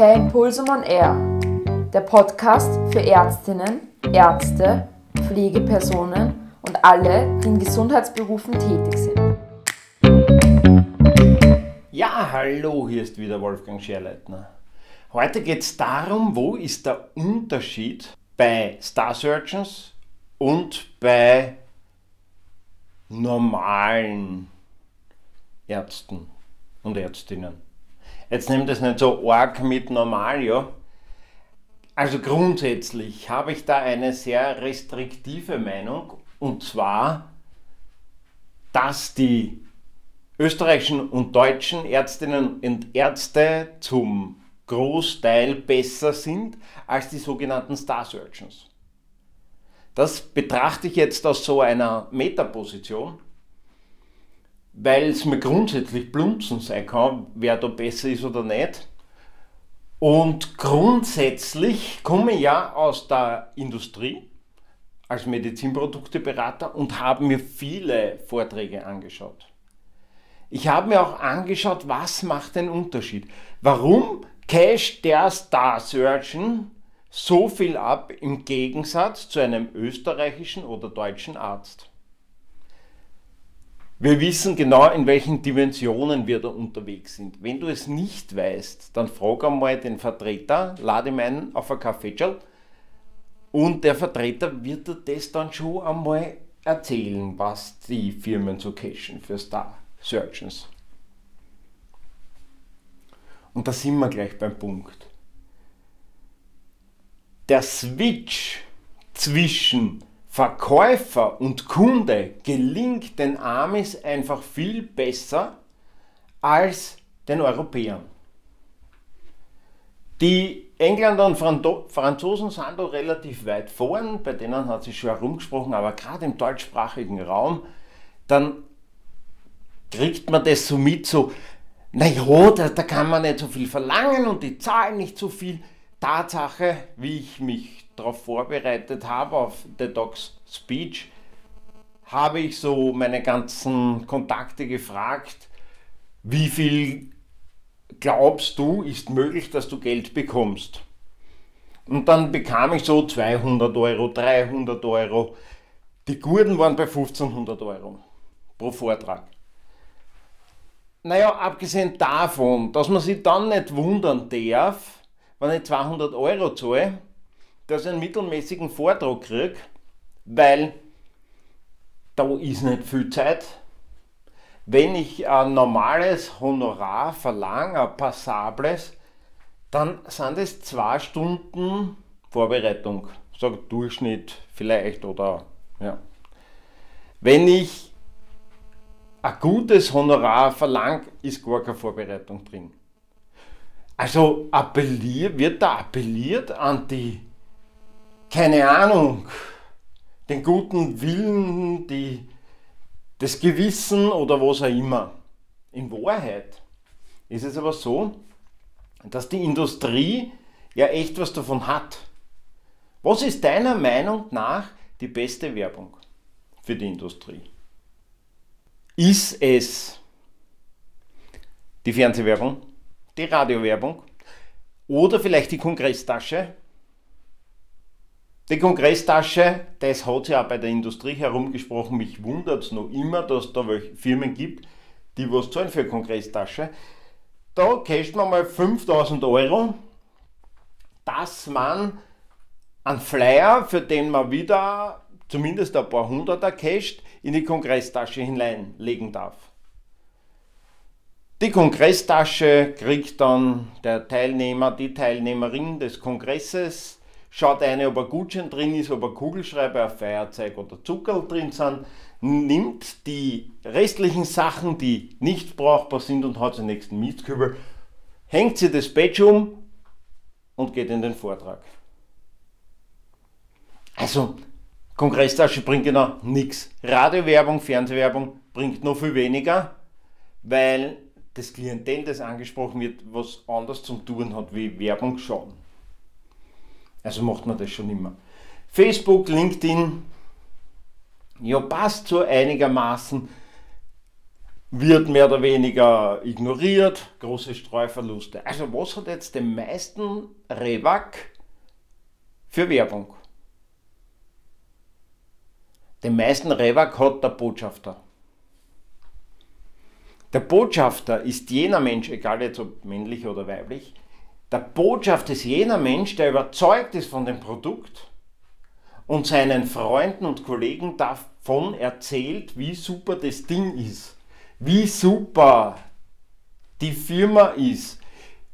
Per Impulsum on Air, der Podcast für Ärztinnen, Ärzte, Pflegepersonen und alle, die in Gesundheitsberufen tätig sind. Ja, hallo, hier ist wieder Wolfgang Scherleitner. Heute geht es darum, wo ist der Unterschied bei Star Surgeons und bei normalen Ärzten und Ärztinnen. Jetzt nehmt das nicht so arg mit normal, ja. Also grundsätzlich habe ich da eine sehr restriktive Meinung und zwar, dass die österreichischen und deutschen Ärztinnen und Ärzte zum Großteil besser sind als die sogenannten Star Surgeons. Das betrachte ich jetzt aus so einer Metaposition weil es mir grundsätzlich blunzen sein kann, wer da besser ist oder nicht. Und grundsätzlich komme ich ja aus der Industrie als Medizinprodukteberater und habe mir viele Vorträge angeschaut. Ich habe mir auch angeschaut, was macht den Unterschied. Warum casht der Star Surgeon so viel ab im Gegensatz zu einem österreichischen oder deutschen Arzt? Wir wissen genau, in welchen Dimensionen wir da unterwegs sind. Wenn du es nicht weißt, dann frag einmal den Vertreter, lade ihn ein auf ein Kaffee und der Vertreter wird dir das dann schon einmal erzählen, was die Firmen so cashen für Star Surgeons. Und da sind wir gleich beim Punkt. Der Switch zwischen Verkäufer und Kunde gelingt den Amis einfach viel besser als den Europäern. Die Engländer und Franzosen sind da relativ weit vorn, bei denen hat sich schon herumgesprochen, aber gerade im deutschsprachigen Raum, dann kriegt man das so mit, so, naja, da, da kann man nicht so viel verlangen und die zahlen nicht so viel. Tatsache, wie ich mich darauf vorbereitet habe, auf The Docs Speech, habe ich so meine ganzen Kontakte gefragt, wie viel glaubst du, ist möglich, dass du Geld bekommst? Und dann bekam ich so 200 Euro, 300 Euro. Die Gurden waren bei 1500 Euro pro Vortrag. Naja, abgesehen davon, dass man sich dann nicht wundern darf, wenn ich 200 Euro zahle, dass ich einen mittelmäßigen Vortrag kriege, weil da ist nicht viel Zeit. Wenn ich ein normales Honorar verlange, ein passables, dann sind es zwei Stunden Vorbereitung. Sag Durchschnitt vielleicht oder ja. Wenn ich ein gutes Honorar verlange, ist gar keine Vorbereitung drin. Also appelliert, wird da appelliert an die, keine Ahnung, den guten Willen, die, das Gewissen oder was auch immer. In Wahrheit ist es aber so, dass die Industrie ja echt was davon hat. Was ist deiner Meinung nach die beste Werbung für die Industrie? Ist es die Fernsehwerbung? Die Radiowerbung oder vielleicht die Kongresstasche. Die Kongresstasche, das hat ja auch bei der Industrie herumgesprochen, mich wundert es noch immer, dass da Firmen gibt, die was zahlen für Kongresstasche. Da casht man mal 5000 Euro, dass man einen Flyer, für den man wieder zumindest ein paar Hunderter casht, in die Kongresstasche hineinlegen darf. Die Kongresstasche kriegt dann der Teilnehmer, die Teilnehmerin des Kongresses, schaut eine, ob ein Gutschein drin ist, ob ein Kugelschreiber, ein Feierzeug oder Zuckerl drin sind, nimmt die restlichen Sachen, die nicht brauchbar sind und hat den nächsten Mietskübel, hängt sie das Badge um und geht in den Vortrag. Also, Kongresstasche bringt genau nichts. Radiowerbung, Fernsehwerbung bringt noch viel weniger, weil das Klientel, das angesprochen wird, was anders zum Tun hat wie Werbung schauen. Also macht man das schon immer. Facebook, LinkedIn, ja, passt so einigermaßen. wird mehr oder weniger ignoriert, große Streuverluste. Also was hat jetzt den meisten Rewak für Werbung? Den meisten Rewak hat der Botschafter. Der Botschafter ist jener Mensch, egal jetzt ob männlich oder weiblich, der Botschafter ist jener Mensch, der überzeugt ist von dem Produkt und seinen Freunden und Kollegen davon erzählt, wie super das Ding ist, wie super die Firma ist,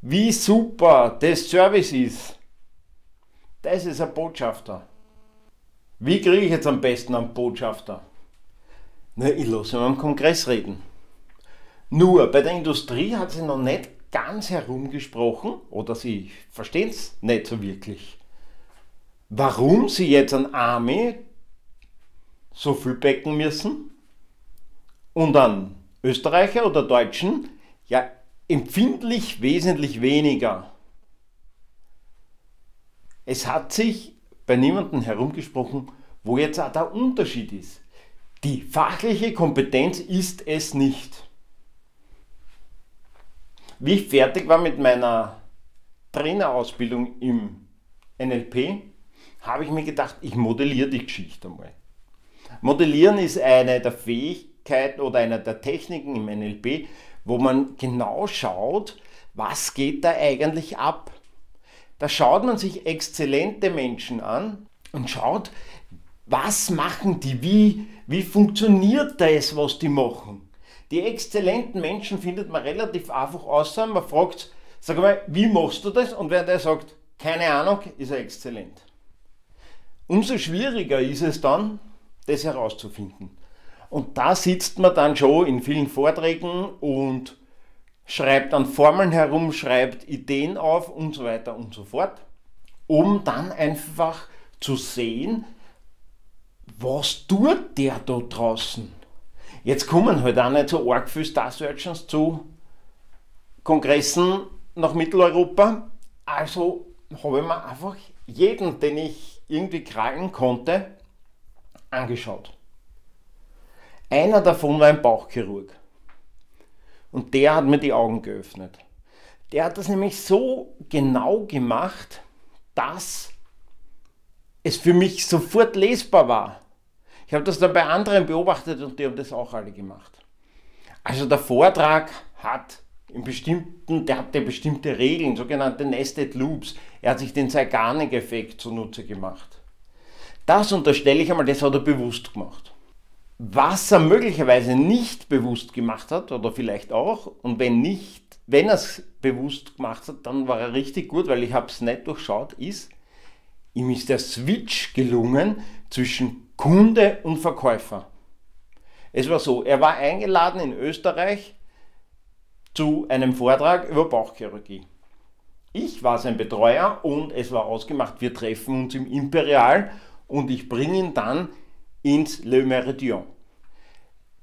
wie super das Service ist. Das ist ein Botschafter. Wie kriege ich jetzt am besten einen Botschafter? Na, ich lasse ihn am Kongress reden. Nur bei der Industrie hat sie noch nicht ganz herumgesprochen oder sie verstehen es nicht so wirklich. Warum sie jetzt an Army so viel becken müssen und an Österreicher oder Deutschen ja empfindlich wesentlich weniger. Es hat sich bei niemandem herumgesprochen, wo jetzt auch der Unterschied ist. Die fachliche Kompetenz ist es nicht. Wie ich fertig war mit meiner Trainerausbildung im NLP, habe ich mir gedacht, ich modelliere die Geschichte einmal. Modellieren ist eine der Fähigkeiten oder eine der Techniken im NLP, wo man genau schaut, was geht da eigentlich ab. Da schaut man sich exzellente Menschen an und schaut, was machen die, wie, wie funktioniert das, was die machen. Die exzellenten Menschen findet man relativ einfach außer. Man fragt, sag mal, wie machst du das? Und wer der sagt, keine Ahnung, ist er exzellent. Umso schwieriger ist es dann, das herauszufinden. Und da sitzt man dann schon in vielen Vorträgen und schreibt an Formeln herum, schreibt Ideen auf und so weiter und so fort, um dann einfach zu sehen, was tut der da draußen? Jetzt kommen halt auch nicht so arg viele Star Surgeons zu Kongressen nach Mitteleuropa. Also habe ich mir einfach jeden, den ich irgendwie krallen konnte, angeschaut. Einer davon war ein Bauchchirurg. Und der hat mir die Augen geöffnet. Der hat das nämlich so genau gemacht, dass es für mich sofort lesbar war. Ich habe das dann bei anderen beobachtet und die haben das auch alle gemacht. Also der Vortrag hat in bestimmten, der hatte bestimmte Regeln, sogenannte Nested Loops. Er hat sich den Zeigarnik-Effekt zunutze gemacht. Das unterstelle ich einmal, das hat er bewusst gemacht. Was er möglicherweise nicht bewusst gemacht hat, oder vielleicht auch, und wenn nicht, wenn er es bewusst gemacht hat, dann war er richtig gut, weil ich habe es nicht durchschaut, ist, ihm ist der Switch gelungen zwischen Kunde und Verkäufer. Es war so, er war eingeladen in Österreich zu einem Vortrag über Bauchchirurgie. Ich war sein Betreuer und es war ausgemacht, wir treffen uns im Imperial und ich bringe ihn dann ins Le Méridien.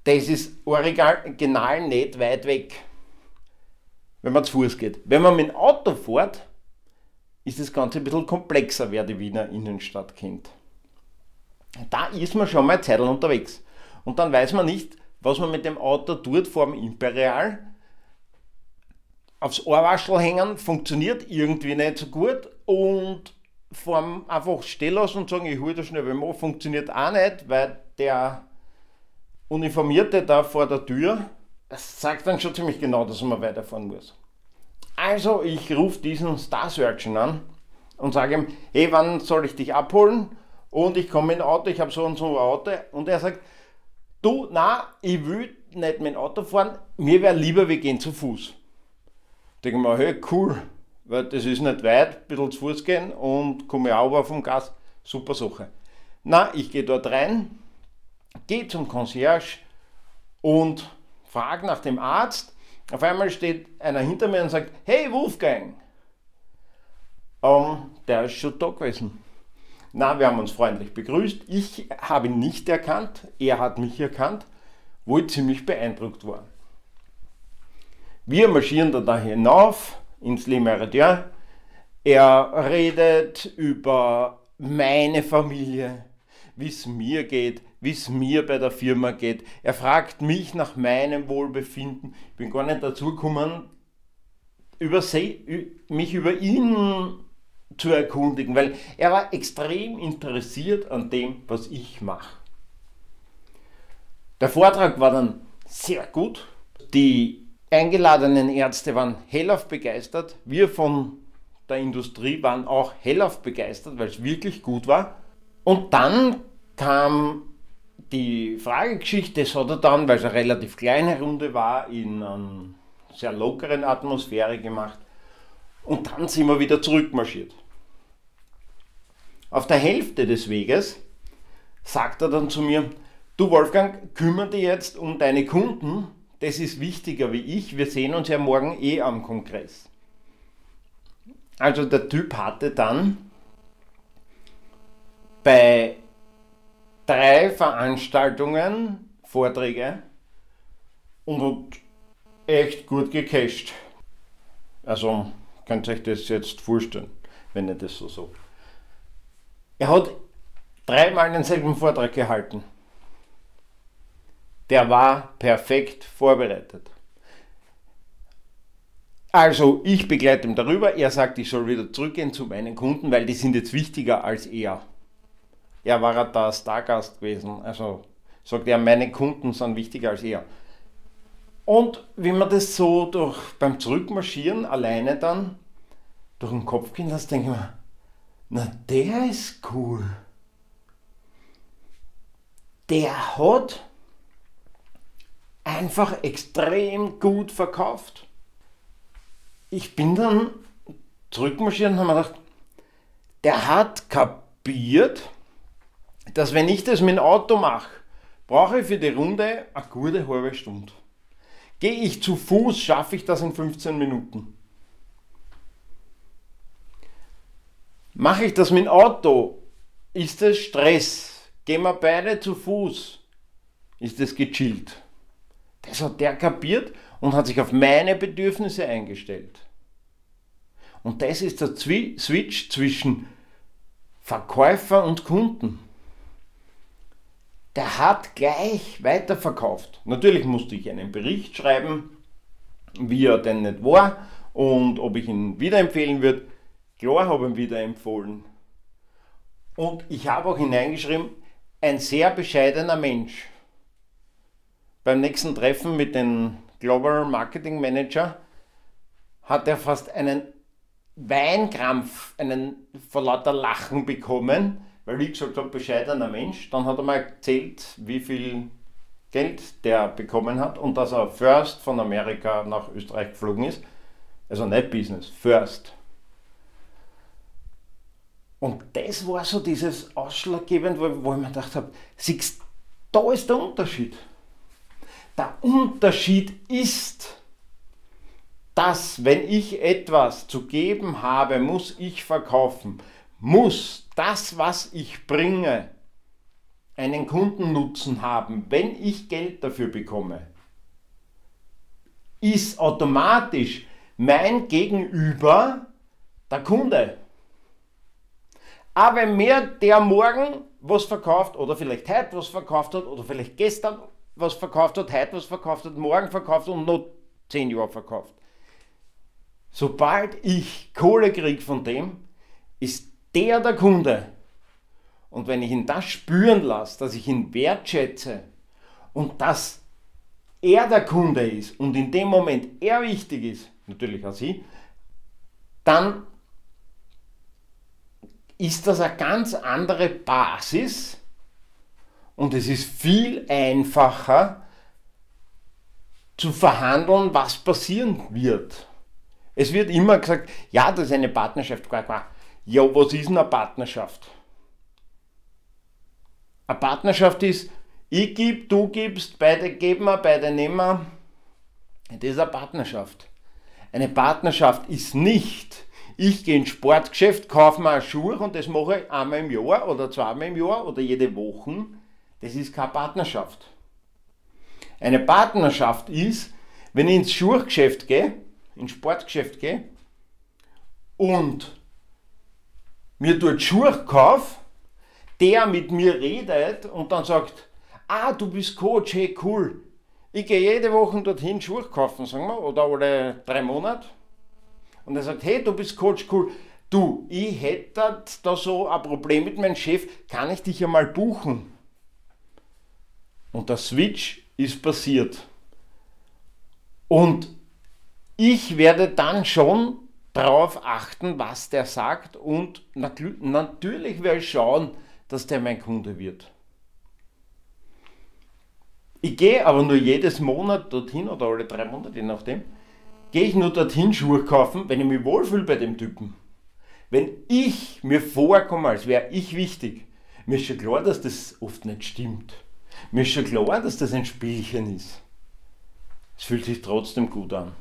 Das ist original nicht weit weg, wenn man zu Fuß geht. Wenn man mit dem Auto fährt, ist das Ganze ein bisschen komplexer, wer die Wiener Innenstadt kennt da ist man schon mal Zeit unterwegs. Und dann weiß man nicht, was man mit dem Auto tut vor dem Imperial. Aufs Ohrwaschel hängen funktioniert irgendwie nicht so gut und vorm einfach stehen lassen und sagen, ich hole das schnell mal, funktioniert auch nicht, weil der Uniformierte da vor der Tür, das sagt dann schon ziemlich genau, dass man weiterfahren muss. Also ich rufe diesen Star Surgeon an und sage ihm, hey, wann soll ich dich abholen? Und ich komme mit dem Auto, ich habe so und so ein Auto und er sagt, du, na, ich will nicht mit dem Auto fahren, mir wäre lieber, wir gehen zu Fuß. Denke mir, hey, cool, weil das ist nicht weit, ein bisschen zu Fuß gehen und komme auch vom Gas, super Sache. Na, ich gehe dort rein, gehe zum Concierge und frage nach dem Arzt. Auf einmal steht einer hinter mir und sagt, hey Wolfgang, ähm, der ist schon da gewesen. Na, wir haben uns freundlich begrüßt. Ich habe ihn nicht erkannt, er hat mich erkannt, wo ich ziemlich beeindruckt war. Wir marschieren da, da hinauf ins Le Meridien. Er redet über meine Familie, wie es mir geht, wie es mir bei der Firma geht. Er fragt mich nach meinem Wohlbefinden. Ich bin gar nicht dazu gekommen, über mich über ihn zu erkundigen, weil er war extrem interessiert an dem, was ich mache. Der Vortrag war dann sehr gut. Die eingeladenen Ärzte waren hellauf begeistert. Wir von der Industrie waren auch hellauf begeistert, weil es wirklich gut war. Und dann kam die Fragegeschichte, das hat er dann, weil es eine relativ kleine Runde war, in einer sehr lockeren Atmosphäre gemacht. Und dann sind wir wieder zurückmarschiert. Auf der Hälfte des Weges sagt er dann zu mir, du Wolfgang, kümmere dich jetzt um deine Kunden, das ist wichtiger wie ich, wir sehen uns ja morgen eh am Kongress. Also der Typ hatte dann bei drei Veranstaltungen Vorträge und hat echt gut gecasht. Also könnt ihr euch das jetzt vorstellen, wenn ihr das so so. Er hat dreimal denselben Vortrag gehalten. Der war perfekt vorbereitet. Also ich begleite ihn darüber, er sagt, ich soll wieder zurückgehen zu meinen Kunden, weil die sind jetzt wichtiger als er. Er war da Stargast gewesen, also sagt er, meine Kunden sind wichtiger als er. Und wie man das so durch, beim Zurückmarschieren alleine dann durch den Kopf gehen lässt, denke ich mir, na der ist cool. Der hat einfach extrem gut verkauft ich bin dann zurückmarschiert und habe mir gedacht, der hat kapiert, dass wenn ich das mit dem Auto mache, brauche ich für die Runde eine gute halbe Stunde. Gehe ich zu Fuß, schaffe ich das in 15 Minuten. Mache ich das mit dem Auto, ist es Stress. Gehen wir beide zu Fuß, ist es gechillt. Das hat der kapiert und hat sich auf meine Bedürfnisse eingestellt. Und das ist der Switch zwischen Verkäufer und Kunden. Der hat gleich weiterverkauft. Natürlich musste ich einen Bericht schreiben, wie er denn nicht war und ob ich ihn wiederempfehlen würde. Klar habe ich ihn wiederempfohlen. Und ich habe auch hineingeschrieben, ein sehr bescheidener Mensch. Beim nächsten Treffen mit den Global Marketing Manager, hat er fast einen Weinkrampf, einen vor lauter Lachen bekommen, weil ich gesagt habe, bescheidener Mensch. Dann hat er mal erzählt, wie viel Geld der bekommen hat und dass er first von Amerika nach Österreich geflogen ist. Also nicht Business, first. Und das war so dieses Ausschlaggebend, wo, wo ich mir gedacht habe, siehst da ist der Unterschied. Der Unterschied ist, dass wenn ich etwas zu geben habe, muss ich verkaufen. Muss das, was ich bringe, einen Kundennutzen haben, wenn ich Geld dafür bekomme, ist automatisch mein Gegenüber der Kunde. Aber wenn mir der morgen was verkauft oder vielleicht heute was verkauft hat oder vielleicht gestern was verkauft hat, heute was verkauft hat, morgen verkauft und noch zehn Jahre verkauft. Sobald ich Kohle kriege von dem, ist der der Kunde. Und wenn ich ihn das spüren lasse, dass ich ihn wertschätze und dass er der Kunde ist und in dem Moment er wichtig ist, natürlich auch sie, dann ist das eine ganz andere Basis, und es ist viel einfacher zu verhandeln, was passieren wird. Es wird immer gesagt, ja, das ist eine Partnerschaft. Ja, was ist eine Partnerschaft? Eine Partnerschaft ist, ich gebe, du gibst, beide geben wir, beide nehmen wir. Das ist eine Partnerschaft. Eine Partnerschaft ist nicht, ich gehe ins Sportgeschäft, kaufe mir eine Schuhe und das mache ich einmal im Jahr oder zweimal im Jahr oder jede Woche das ist keine Partnerschaft. Eine Partnerschaft ist, wenn ich ins Schuhgeschäft gehe, ins Sportgeschäft gehe und mir dort Schuhe kaufe, der mit mir redet und dann sagt, ah, du bist Coach, hey, cool. Ich gehe jede Woche dorthin Schuhe kaufen, sagen wir, oder alle drei Monate. Und er sagt, hey, du bist Coach, cool. Du, ich hätte da so ein Problem mit meinem Chef, kann ich dich einmal buchen? Und der Switch ist passiert. Und ich werde dann schon darauf achten, was der sagt und natürlich werde ich schauen, dass der mein Kunde wird. Ich gehe aber nur jedes Monat dorthin oder alle drei Monate, je nachdem, gehe ich nur dorthin Schuhe kaufen, wenn ich mich wohlfühle bei dem Typen. Wenn ich mir vorkomme, als wäre ich wichtig, mir ist schon klar, dass das oft nicht stimmt. Mir ist schon klar, dass das ein Spielchen ist. Es fühlt sich trotzdem gut an.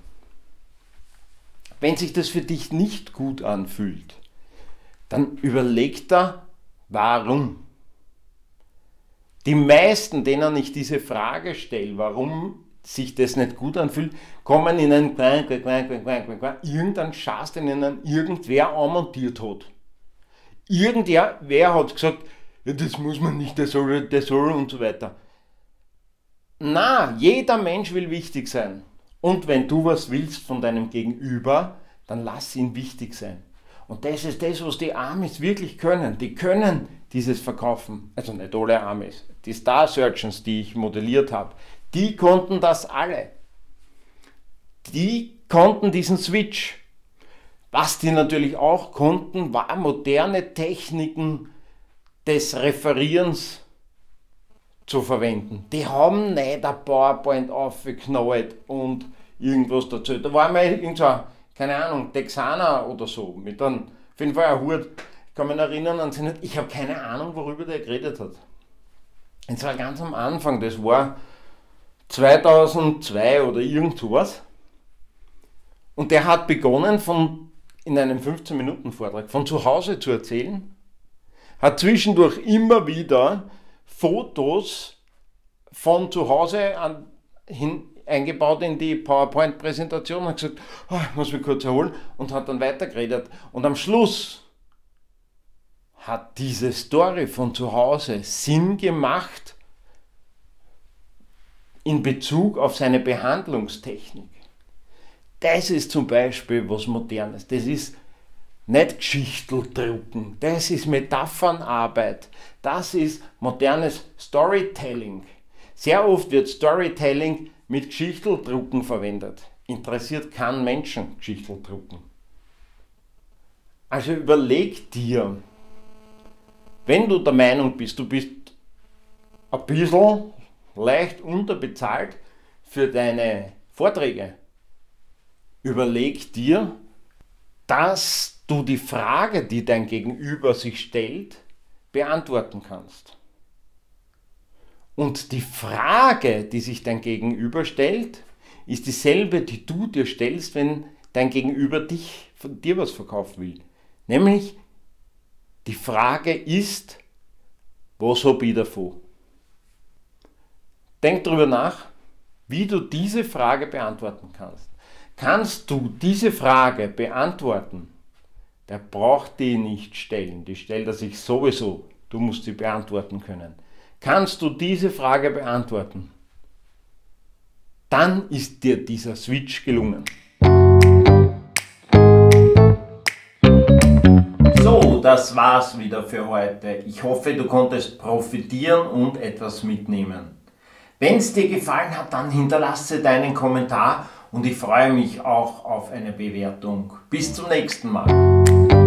Wenn sich das für dich nicht gut anfühlt, dann überleg da, warum. Die meisten, denen ich diese Frage stelle, warum sich das nicht gut anfühlt, kommen in ein irgendein Schatz, den ihnen irgendwer anmontiert hat. Irgendwer hat gesagt, ja, das muss man nicht, der soll, der soll und so weiter. Na, jeder Mensch will wichtig sein. Und wenn du was willst von deinem Gegenüber, dann lass ihn wichtig sein. Und das ist das, was die Amis wirklich können. Die können dieses Verkaufen. Also nicht alle Amis. Die Star Surgeons, die ich modelliert habe, die konnten das alle. Die konnten diesen Switch. Was die natürlich auch konnten, war moderne Techniken des Referierens zu verwenden. Die haben nicht ein PowerPoint aufgeknallt und irgendwas dazu. Da war mal irgendein, keine Ahnung, Texaner oder so, mit einem, auf jeden Fall ein Hut. Ich kann mich erinnern an sie nicht, ich habe keine Ahnung, worüber der geredet hat. Das war ganz am Anfang, das war 2002 oder irgend sowas. Und der hat begonnen, von, in einem 15-Minuten-Vortrag von zu Hause zu erzählen, hat zwischendurch immer wieder Fotos von zu Hause an, hin, eingebaut in die PowerPoint-Präsentation und gesagt, oh, ich muss mich kurz erholen und hat dann weitergeredet. Und am Schluss hat diese Story von zu Hause Sinn gemacht in Bezug auf seine Behandlungstechnik. Das ist zum Beispiel was Modernes. Das ist nicht Geschichteldrucken. Das ist Metaphernarbeit. Das ist modernes Storytelling. Sehr oft wird Storytelling mit Geschichteldrucken verwendet. Interessiert keinen Menschen Geschichteldrucken. Also überleg dir, wenn du der Meinung bist, du bist ein bisschen leicht unterbezahlt für deine Vorträge, überleg dir, dass du die Frage, die dein Gegenüber sich stellt, beantworten kannst. Und die Frage, die sich dein Gegenüber stellt, ist dieselbe, die du dir stellst, wenn dein Gegenüber dich, von dir was verkaufen will. Nämlich, die Frage ist, was habe ich davon? Denk darüber nach, wie du diese Frage beantworten kannst. Kannst du diese Frage beantworten, der braucht die nicht stellen, die stellt er sich sowieso. Du musst sie beantworten können. Kannst du diese Frage beantworten? Dann ist dir dieser Switch gelungen. So, das war's wieder für heute. Ich hoffe, du konntest profitieren und etwas mitnehmen. Wenn es dir gefallen hat, dann hinterlasse deinen Kommentar und ich freue mich auch auf eine Bewertung. Bis zum nächsten Mal.